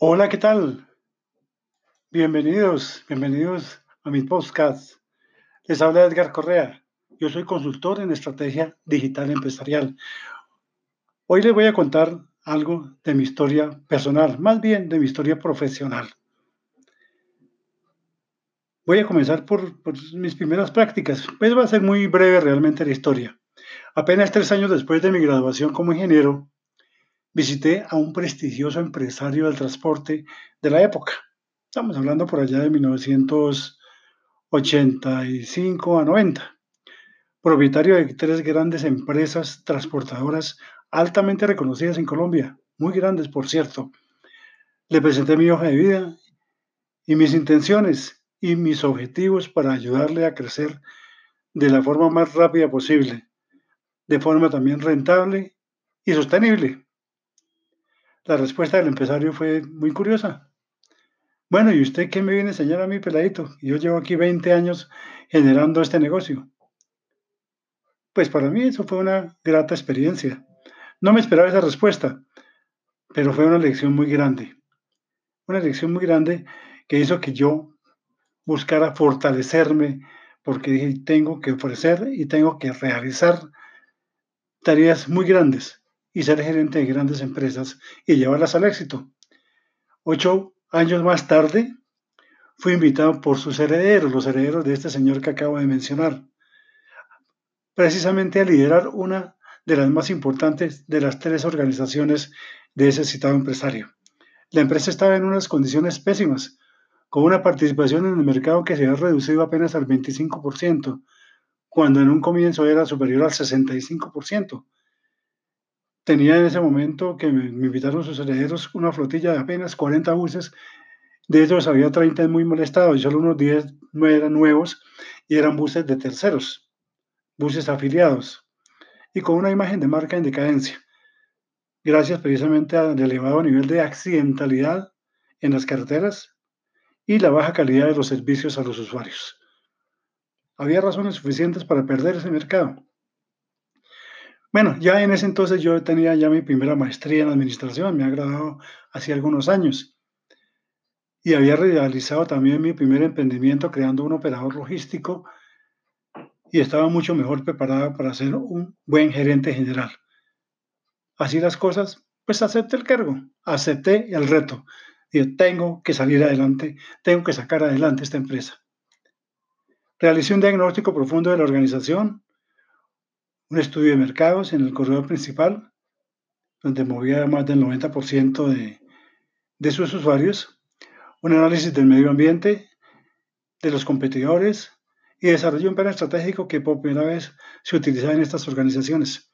Hola, ¿qué tal? Bienvenidos, bienvenidos a mi podcast. Les habla Edgar Correa. Yo soy consultor en estrategia digital empresarial. Hoy les voy a contar algo de mi historia personal, más bien de mi historia profesional. Voy a comenzar por, por mis primeras prácticas. Pues va a ser muy breve realmente la historia. Apenas tres años después de mi graduación como ingeniero, visité a un prestigioso empresario del transporte de la época. Estamos hablando por allá de 1985 a 90. Propietario de tres grandes empresas transportadoras altamente reconocidas en Colombia, muy grandes por cierto. Le presenté mi hoja de vida y mis intenciones y mis objetivos para ayudarle a crecer de la forma más rápida posible, de forma también rentable y sostenible. La respuesta del empresario fue muy curiosa. Bueno, ¿y usted qué me viene a enseñar a mi peladito? Yo llevo aquí 20 años generando este negocio. Pues para mí eso fue una grata experiencia. No me esperaba esa respuesta, pero fue una lección muy grande. Una lección muy grande que hizo que yo buscara fortalecerme porque dije, tengo que ofrecer y tengo que realizar tareas muy grandes y ser gerente de grandes empresas y llevarlas al éxito. Ocho años más tarde, fui invitado por sus herederos, los herederos de este señor que acabo de mencionar, precisamente a liderar una de las más importantes de las tres organizaciones de ese citado empresario. La empresa estaba en unas condiciones pésimas, con una participación en el mercado que se había reducido apenas al 25%, cuando en un comienzo era superior al 65% tenía en ese momento que me, invitaron sus herederos una flotilla de apenas 40 buses. De ellos había 30 muy molestados y solo unos 10 no eran nuevos y eran buses de terceros, buses afiliados y con una imagen de marca en decadencia. Gracias precisamente al elevado nivel de accidentalidad en las carreteras y la baja calidad de los servicios a los usuarios. Había razones suficientes para perder ese mercado. Bueno, ya en ese entonces yo tenía ya mi primera maestría en administración, me ha graduado hace algunos años. Y había realizado también mi primer emprendimiento creando un operador logístico y estaba mucho mejor preparado para ser un buen gerente general. Así las cosas, pues acepté el cargo, acepté el reto. y tengo que salir adelante, tengo que sacar adelante esta empresa. Realicé un diagnóstico profundo de la organización, un estudio de mercados en el corredor principal, donde movía más del 90% de, de sus usuarios, un análisis del medio ambiente, de los competidores y desarrollé un plan estratégico que por primera vez se utilizaba en estas organizaciones.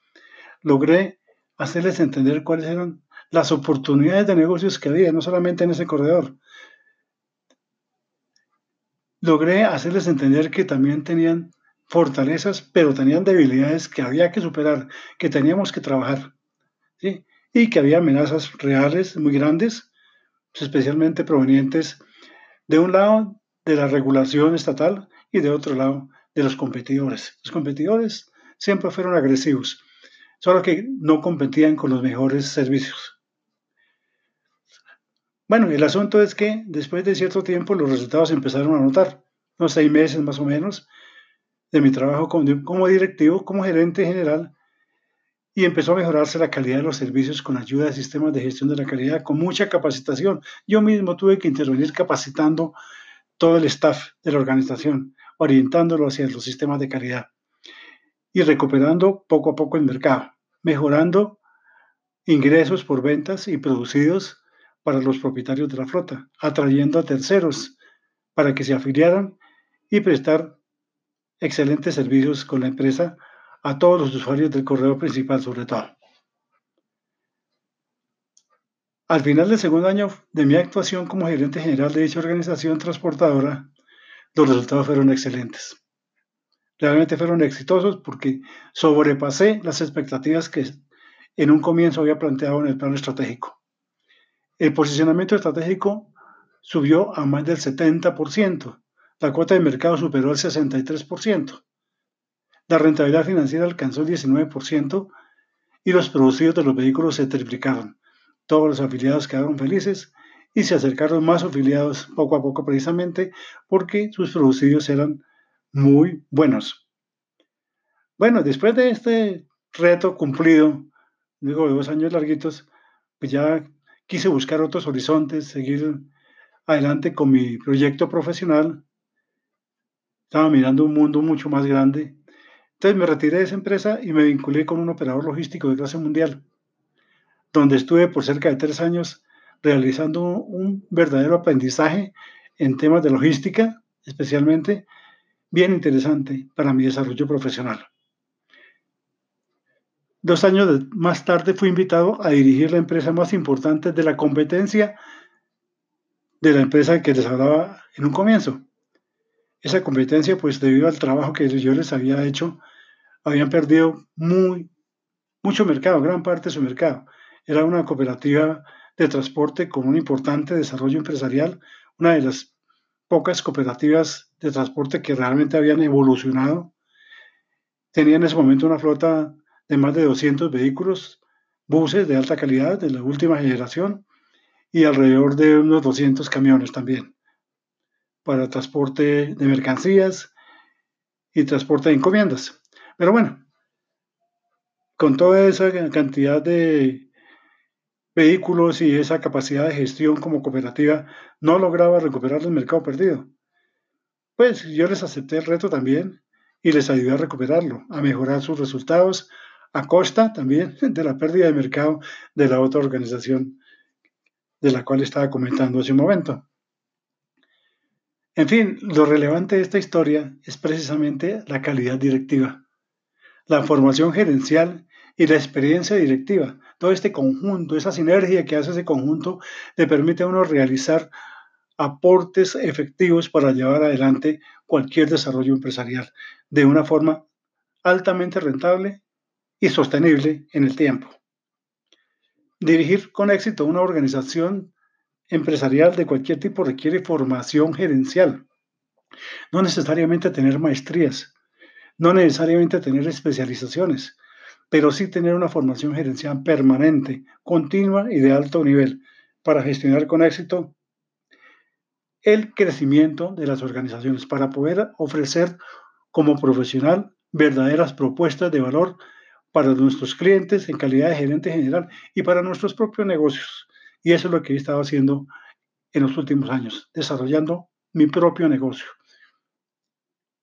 Logré hacerles entender cuáles eran las oportunidades de negocios que había, no solamente en ese corredor. Logré hacerles entender que también tenían fortalezas, pero tenían debilidades que había que superar, que teníamos que trabajar. Y que había amenazas reales muy grandes, especialmente provenientes de un lado de la regulación estatal y de otro lado de los competidores. Los competidores siempre fueron agresivos, solo que no competían con los mejores servicios. Bueno, el asunto es que después de cierto tiempo los resultados empezaron a notar, unos seis meses más o menos, de mi trabajo como, directivo, como gerente general, y empezó a mejorarse la calidad de los servicios con ayuda de sistemas de gestión de la calidad, con mucha capacitación. Yo mismo tuve que intervenir capacitando todo el staff de la organización, orientándolo hacia los sistemas de calidad y recuperando poco a poco el mercado, mejorando ingresos por ventas y producidos para los propietarios de la flota, atrayendo a terceros para que se afiliaran y prestar excelentes servicios con la empresa a todos los usuarios del correo principal sobre todo. Al final del segundo año de mi actuación como gerente general de dicha organización transportadora, los resultados fueron excelentes. Realmente fueron exitosos porque sobrepasé las expectativas que en un comienzo había planteado en el plano estratégico. El posicionamiento estratégico subió a más del 70%, la cuota de mercado superó el 63%. La rentabilidad financiera alcanzó el 19% y los producidos de los vehículos se triplicaron. Todos los afiliados quedaron felices y se acercaron más afiliados poco a poco precisamente porque sus producidos eran muy buenos. Bueno, después de este reto cumplido, luego de dos años larguitos, pues ya quise buscar otros horizontes, seguir adelante con mi proyecto profesional. Estaba mirando un mundo mucho más grande. Entonces me retiré de esa empresa y me vinculé con un operador logístico de clase mundial, donde estuve por cerca de tres años realizando un verdadero aprendizaje en temas de logística, especialmente, bien interesante para mi desarrollo profesional. Dos años más tarde fui invitado a dirigir la empresa más importante de la competencia de la empresa que les hablaba en un comienzo. Esa competencia, pues debido al trabajo que yo les había hecho, habían perdido muy, mucho mercado, gran parte de su mercado. Era una cooperativa de transporte con un importante desarrollo empresarial, una de las pocas cooperativas de transporte que realmente habían evolucionado. Tenía en ese momento una flota de más de 200 vehículos, buses de alta calidad de la última generación y alrededor de unos 200 camiones también para transporte de mercancías y transporte de encomiendas. Pero bueno, con toda esa cantidad de vehículos y esa capacidad de gestión como cooperativa, no lograba recuperar el mercado perdido. Pues yo les acepté el reto también y les ayudé a recuperarlo, a mejorar sus resultados, a costa también de la pérdida de mercado de la otra organización de la cual estaba comentando hace un momento. En fin, lo relevante de esta historia es precisamente la calidad directiva, la formación gerencial y la experiencia directiva. Todo este conjunto, esa sinergia que hace ese conjunto, le permite a uno realizar aportes efectivos para llevar adelante cualquier desarrollo empresarial de una forma altamente rentable y sostenible en el tiempo. Dirigir con éxito una organización empresarial de cualquier tipo requiere formación gerencial. No necesariamente tener maestrías, no necesariamente tener especializaciones, pero sí tener una formación gerencial permanente, continua y de alto nivel para gestionar con éxito el crecimiento de las organizaciones, para poder ofrecer como profesional verdaderas propuestas de valor para nuestros clientes en calidad de gerente general y para nuestros propios negocios. Y eso es lo que he estado haciendo en los últimos años, desarrollando mi propio negocio.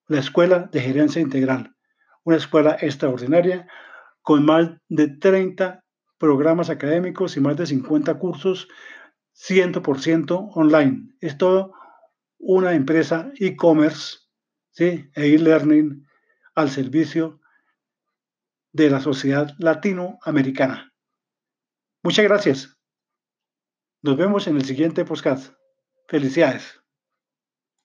La Escuela de Gerencia Integral, una escuela extraordinaria con más de 30 programas académicos y más de 50 cursos 100% online. Es todo una empresa e-commerce, ¿sí? e-learning al servicio de la sociedad latinoamericana. Muchas gracias. Nos vemos en el siguiente podcast. Felicidades.